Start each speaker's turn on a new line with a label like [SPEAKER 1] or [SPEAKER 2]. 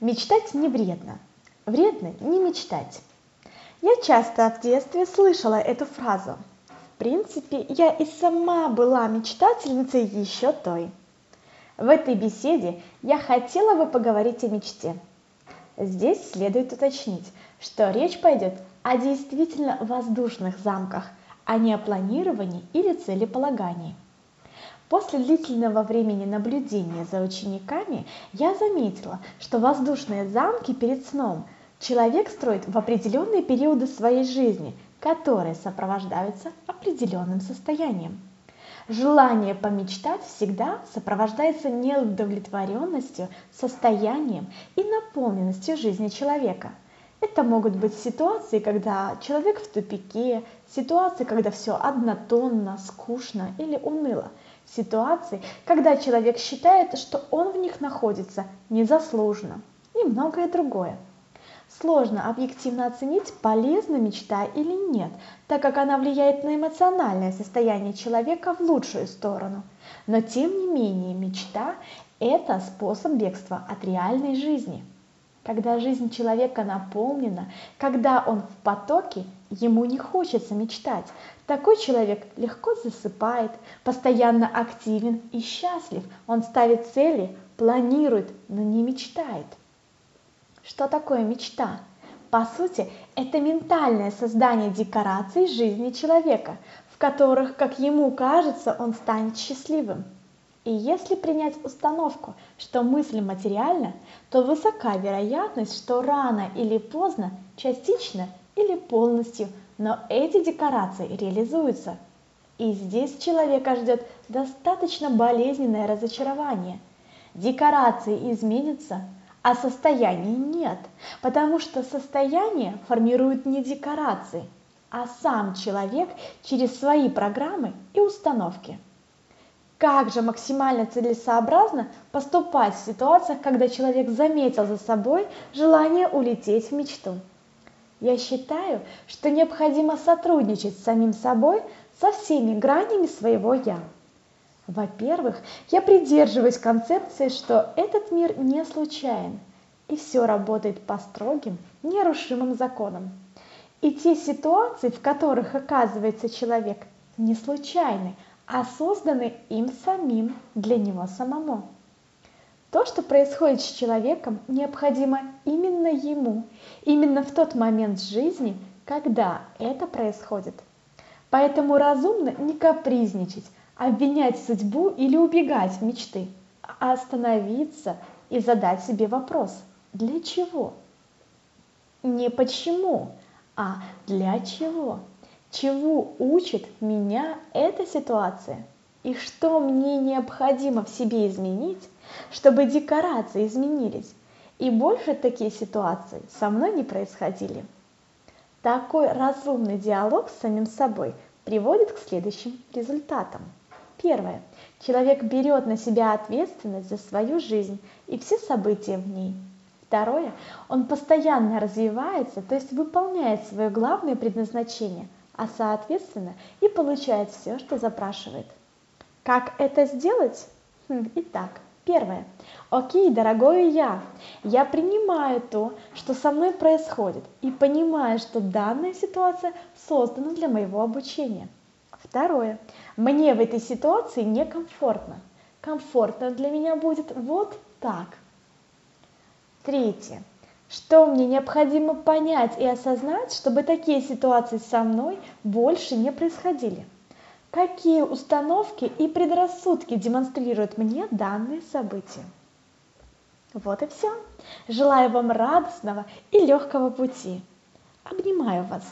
[SPEAKER 1] Мечтать не вредно. Вредно не мечтать. Я часто в детстве слышала эту фразу. В принципе, я и сама была мечтательницей еще той. В этой беседе я хотела бы поговорить о мечте. Здесь следует уточнить, что речь пойдет о действительно воздушных замках, а не о планировании или целеполагании. После длительного времени наблюдения за учениками я заметила, что воздушные замки перед сном человек строит в определенные периоды своей жизни, которые сопровождаются определенным состоянием. Желание помечтать всегда сопровождается неудовлетворенностью, состоянием и наполненностью жизни человека. Это могут быть ситуации, когда человек в тупике, ситуации, когда все однотонно, скучно или уныло, ситуации, когда человек считает, что он в них находится незаслуженно и многое другое. Сложно объективно оценить, полезна мечта или нет, так как она влияет на эмоциональное состояние человека в лучшую сторону. Но тем не менее мечта – это способ бегства от реальной жизни. Когда жизнь человека наполнена, когда он в потоке, ему не хочется мечтать. Такой человек легко засыпает, постоянно активен и счастлив. Он ставит цели, планирует, но не мечтает. Что такое мечта? По сути, это ментальное создание декораций жизни человека, в которых, как ему кажется, он станет счастливым. И если принять установку, что мысль материальна, то высока вероятность, что рано или поздно, частично или полностью, но эти декорации реализуются. И здесь человека ждет достаточно болезненное разочарование. Декорации изменятся, а состояния нет, потому что состояние формируют не декорации, а сам человек через свои программы и установки. Как же максимально целесообразно поступать в ситуациях, когда человек заметил за собой желание улететь в мечту? Я считаю, что необходимо сотрудничать с самим собой со всеми гранями своего «я». Во-первых, я придерживаюсь концепции, что этот мир не случайен, и все работает по строгим, нерушимым законам. И те ситуации, в которых оказывается человек, не случайны, а созданы им самим для него самому. То, что происходит с человеком, необходимо именно ему, именно в тот момент жизни, когда это происходит. Поэтому разумно не капризничать, обвинять судьбу или убегать в мечты, а остановиться и задать себе вопрос «Для чего?» Не почему, а для чего? Чего учит меня эта ситуация? И что мне необходимо в себе изменить, чтобы декорации изменились, и больше такие ситуации со мной не происходили? Такой разумный диалог с самим собой приводит к следующим результатам. Первое. Человек берет на себя ответственность за свою жизнь и все события в ней. Второе. Он постоянно развивается, то есть выполняет свое главное предназначение, а соответственно и получает все, что запрашивает. Как это сделать? Хм, итак, первое. Окей, дорогой я, я принимаю то, что со мной происходит, и понимаю, что данная ситуация создана для моего обучения. Второе. Мне в этой ситуации некомфортно. Комфортно для меня будет вот так. Третье. Что мне необходимо понять и осознать, чтобы такие ситуации со мной больше не происходили? Какие установки и предрассудки демонстрируют мне данные события? Вот и все. Желаю вам радостного и легкого пути. Обнимаю вас.